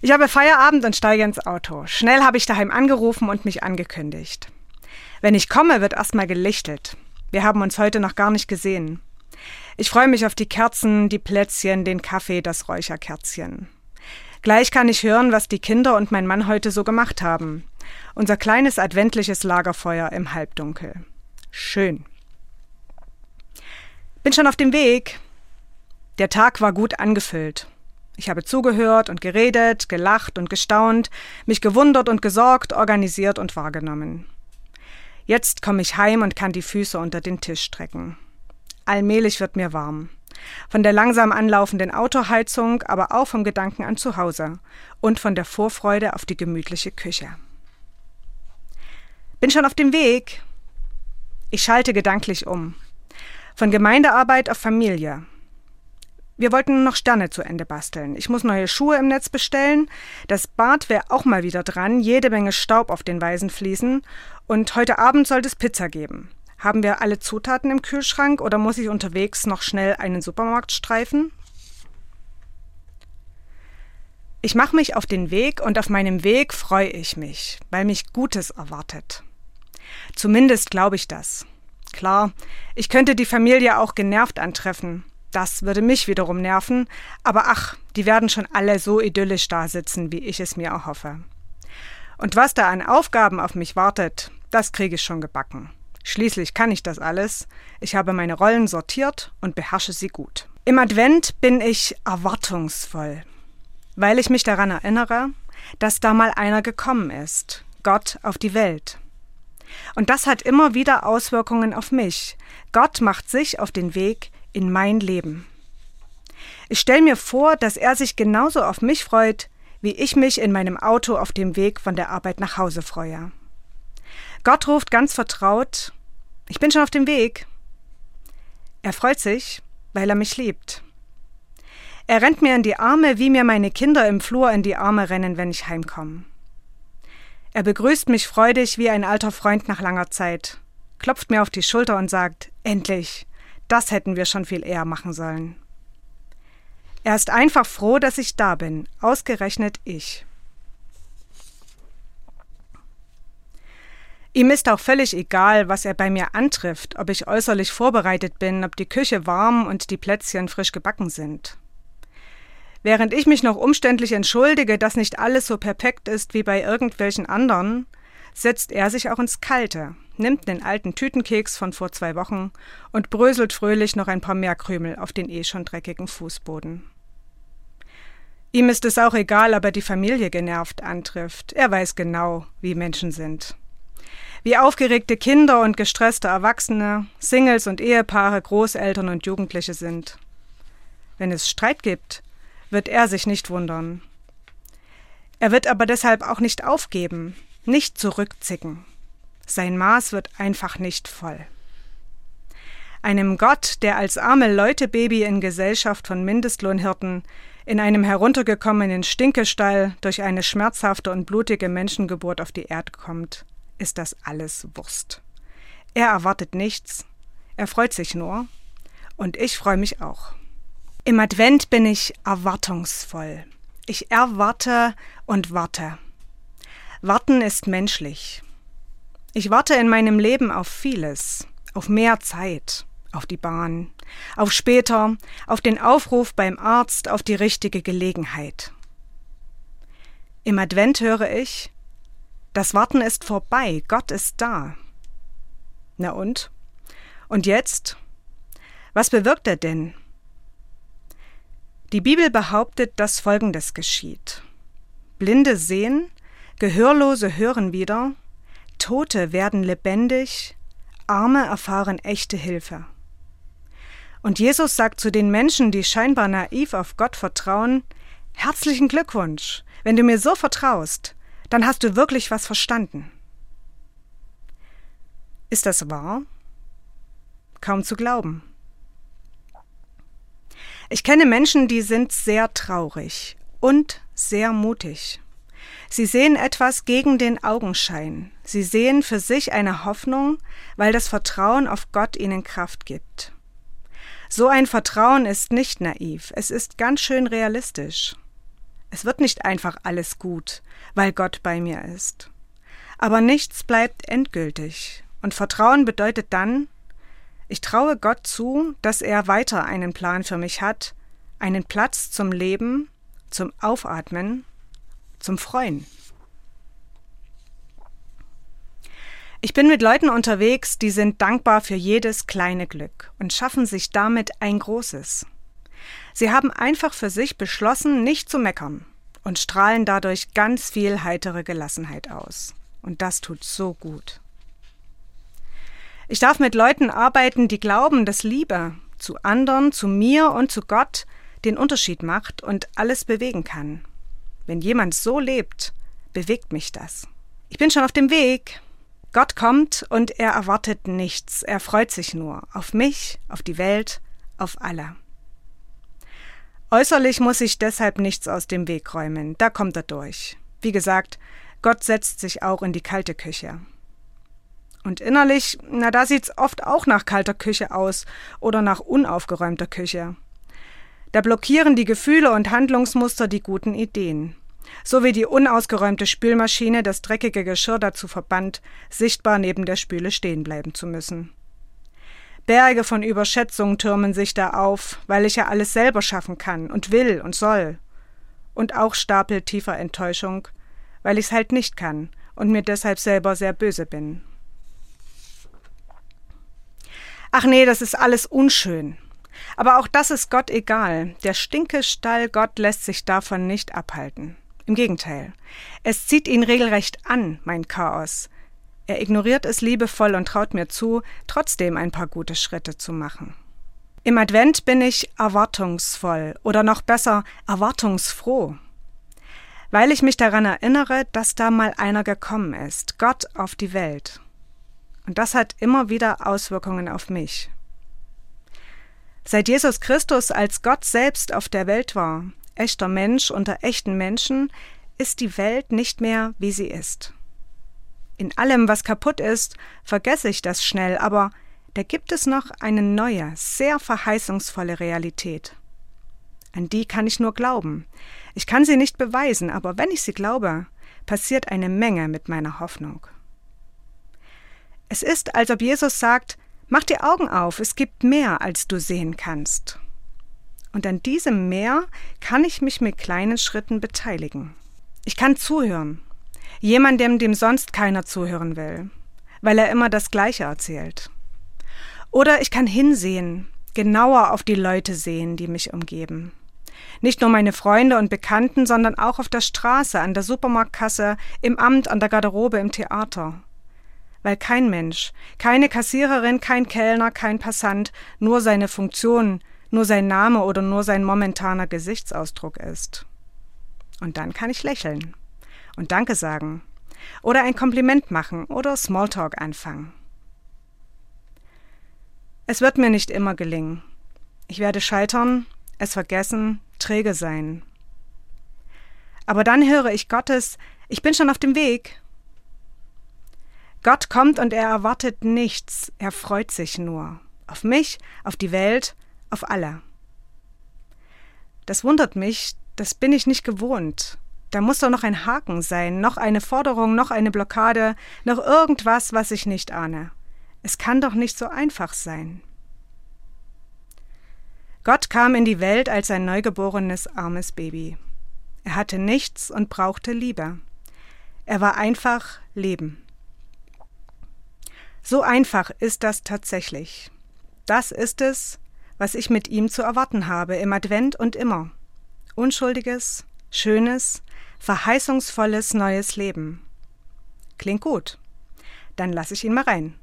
Ich habe Feierabend und steige ins Auto. Schnell habe ich daheim angerufen und mich angekündigt. Wenn ich komme, wird erstmal gelichtet. Wir haben uns heute noch gar nicht gesehen. Ich freue mich auf die Kerzen, die Plätzchen, den Kaffee, das Räucherkerzchen. Gleich kann ich hören, was die Kinder und mein Mann heute so gemacht haben. Unser kleines adventliches Lagerfeuer im Halbdunkel. Schön. Bin schon auf dem Weg. Der Tag war gut angefüllt. Ich habe zugehört und geredet, gelacht und gestaunt, mich gewundert und gesorgt, organisiert und wahrgenommen. Jetzt komme ich heim und kann die Füße unter den Tisch strecken. Allmählich wird mir warm. Von der langsam anlaufenden Autoheizung, aber auch vom Gedanken an zu Hause und von der Vorfreude auf die gemütliche Küche. Bin schon auf dem Weg. Ich schalte gedanklich um. Von Gemeindearbeit auf Familie, wir wollten noch Sterne zu Ende basteln. Ich muss neue Schuhe im Netz bestellen. Das Bad wäre auch mal wieder dran. Jede Menge Staub auf den weißen Fliesen. Und heute Abend sollte es Pizza geben. Haben wir alle Zutaten im Kühlschrank oder muss ich unterwegs noch schnell einen Supermarkt streifen? Ich mache mich auf den Weg und auf meinem Weg freue ich mich, weil mich Gutes erwartet. Zumindest glaube ich das. Klar, ich könnte die Familie auch genervt antreffen. Das würde mich wiederum nerven, aber ach, die werden schon alle so idyllisch da sitzen, wie ich es mir erhoffe. Und was da an Aufgaben auf mich wartet, das kriege ich schon gebacken. Schließlich kann ich das alles. Ich habe meine Rollen sortiert und beherrsche sie gut. Im Advent bin ich erwartungsvoll, weil ich mich daran erinnere, dass da mal einer gekommen ist, Gott auf die Welt. Und das hat immer wieder Auswirkungen auf mich. Gott macht sich auf den Weg in mein Leben. Ich stelle mir vor, dass er sich genauso auf mich freut, wie ich mich in meinem Auto auf dem Weg von der Arbeit nach Hause freue. Gott ruft ganz vertraut, ich bin schon auf dem Weg. Er freut sich, weil er mich liebt. Er rennt mir in die Arme, wie mir meine Kinder im Flur in die Arme rennen, wenn ich heimkomme. Er begrüßt mich freudig wie ein alter Freund nach langer Zeit, klopft mir auf die Schulter und sagt, endlich, das hätten wir schon viel eher machen sollen. Er ist einfach froh, dass ich da bin, ausgerechnet ich. Ihm ist auch völlig egal, was er bei mir antrifft, ob ich äußerlich vorbereitet bin, ob die Küche warm und die Plätzchen frisch gebacken sind. Während ich mich noch umständlich entschuldige, dass nicht alles so perfekt ist wie bei irgendwelchen anderen, setzt er sich auch ins Kalte, nimmt den alten Tütenkeks von vor zwei Wochen und bröselt fröhlich noch ein paar mehr Krümel auf den eh schon dreckigen Fußboden. Ihm ist es auch egal, ob er die Familie genervt antrifft. Er weiß genau, wie Menschen sind. Wie aufgeregte Kinder und gestresste Erwachsene, Singles und Ehepaare, Großeltern und Jugendliche sind. Wenn es Streit gibt, wird er sich nicht wundern. Er wird aber deshalb auch nicht aufgeben, nicht zurückzicken. Sein Maß wird einfach nicht voll. Einem Gott, der als arme Leutebaby in Gesellschaft von Mindestlohnhirten in einem heruntergekommenen Stinkestall durch eine schmerzhafte und blutige Menschengeburt auf die Erde kommt, ist das alles Wurst. Er erwartet nichts, er freut sich nur, und ich freue mich auch. Im Advent bin ich erwartungsvoll. Ich erwarte und warte. Warten ist menschlich. Ich warte in meinem Leben auf vieles, auf mehr Zeit, auf die Bahn, auf später, auf den Aufruf beim Arzt, auf die richtige Gelegenheit. Im Advent höre ich, das Warten ist vorbei, Gott ist da. Na und? Und jetzt? Was bewirkt er denn? Die Bibel behauptet, dass Folgendes geschieht. Blinde sehen, Gehörlose hören wieder, Tote werden lebendig, Arme erfahren echte Hilfe. Und Jesus sagt zu den Menschen, die scheinbar naiv auf Gott vertrauen, Herzlichen Glückwunsch, wenn du mir so vertraust, dann hast du wirklich was verstanden. Ist das wahr? Kaum zu glauben. Ich kenne Menschen, die sind sehr traurig und sehr mutig. Sie sehen etwas gegen den Augenschein. Sie sehen für sich eine Hoffnung, weil das Vertrauen auf Gott ihnen Kraft gibt. So ein Vertrauen ist nicht naiv, es ist ganz schön realistisch. Es wird nicht einfach alles gut, weil Gott bei mir ist. Aber nichts bleibt endgültig. Und Vertrauen bedeutet dann, ich traue Gott zu, dass er weiter einen Plan für mich hat, einen Platz zum Leben, zum Aufatmen, zum Freuen. Ich bin mit Leuten unterwegs, die sind dankbar für jedes kleine Glück und schaffen sich damit ein großes. Sie haben einfach für sich beschlossen, nicht zu meckern und strahlen dadurch ganz viel heitere Gelassenheit aus. Und das tut so gut. Ich darf mit Leuten arbeiten, die glauben, dass Liebe zu anderen, zu mir und zu Gott den Unterschied macht und alles bewegen kann. Wenn jemand so lebt, bewegt mich das. Ich bin schon auf dem Weg, Gott kommt und er erwartet nichts, er freut sich nur auf mich, auf die Welt, auf alle. Äußerlich muss ich deshalb nichts aus dem Weg räumen, da kommt er durch. Wie gesagt, Gott setzt sich auch in die kalte Küche. Und innerlich, na da sieht's oft auch nach kalter Küche aus oder nach unaufgeräumter Küche. Da blockieren die Gefühle und Handlungsmuster die guten Ideen so wie die unausgeräumte Spülmaschine das dreckige Geschirr dazu verbannt, sichtbar neben der Spüle stehen bleiben zu müssen. Berge von Überschätzung türmen sich da auf, weil ich ja alles selber schaffen kann und will und soll. Und auch Stapel tiefer Enttäuschung, weil ich's halt nicht kann und mir deshalb selber sehr böse bin. Ach nee, das ist alles unschön. Aber auch das ist Gott egal. Der Stinkestall Gott lässt sich davon nicht abhalten. Im Gegenteil. Es zieht ihn regelrecht an, mein Chaos. Er ignoriert es liebevoll und traut mir zu, trotzdem ein paar gute Schritte zu machen. Im Advent bin ich erwartungsvoll oder noch besser erwartungsfroh, weil ich mich daran erinnere, dass da mal einer gekommen ist, Gott auf die Welt. Und das hat immer wieder Auswirkungen auf mich. Seit Jesus Christus als Gott selbst auf der Welt war, echter Mensch unter echten Menschen, ist die Welt nicht mehr, wie sie ist. In allem, was kaputt ist, vergesse ich das schnell, aber da gibt es noch eine neue, sehr verheißungsvolle Realität. An die kann ich nur glauben. Ich kann sie nicht beweisen, aber wenn ich sie glaube, passiert eine Menge mit meiner Hoffnung. Es ist, als ob Jesus sagt, Mach die Augen auf, es gibt mehr, als du sehen kannst. Und an diesem Meer kann ich mich mit kleinen Schritten beteiligen. Ich kann zuhören. Jemandem, dem sonst keiner zuhören will, weil er immer das Gleiche erzählt. Oder ich kann hinsehen, genauer auf die Leute sehen, die mich umgeben. Nicht nur meine Freunde und Bekannten, sondern auch auf der Straße, an der Supermarktkasse, im Amt, an der Garderobe, im Theater. Weil kein Mensch, keine Kassiererin, kein Kellner, kein Passant nur seine Funktion, nur sein Name oder nur sein momentaner Gesichtsausdruck ist. Und dann kann ich lächeln und Danke sagen oder ein Kompliment machen oder Smalltalk anfangen. Es wird mir nicht immer gelingen. Ich werde scheitern, es vergessen, träge sein. Aber dann höre ich Gottes, ich bin schon auf dem Weg. Gott kommt und er erwartet nichts, er freut sich nur. Auf mich, auf die Welt, auf alle. Das wundert mich, das bin ich nicht gewohnt. Da muss doch noch ein Haken sein, noch eine Forderung, noch eine Blockade, noch irgendwas, was ich nicht ahne. Es kann doch nicht so einfach sein. Gott kam in die Welt als ein neugeborenes armes Baby. Er hatte nichts und brauchte Liebe. Er war einfach Leben. So einfach ist das tatsächlich. Das ist es, was ich mit ihm zu erwarten habe im Advent und immer. Unschuldiges, schönes, verheißungsvolles neues Leben. Klingt gut. Dann lasse ich ihn mal rein.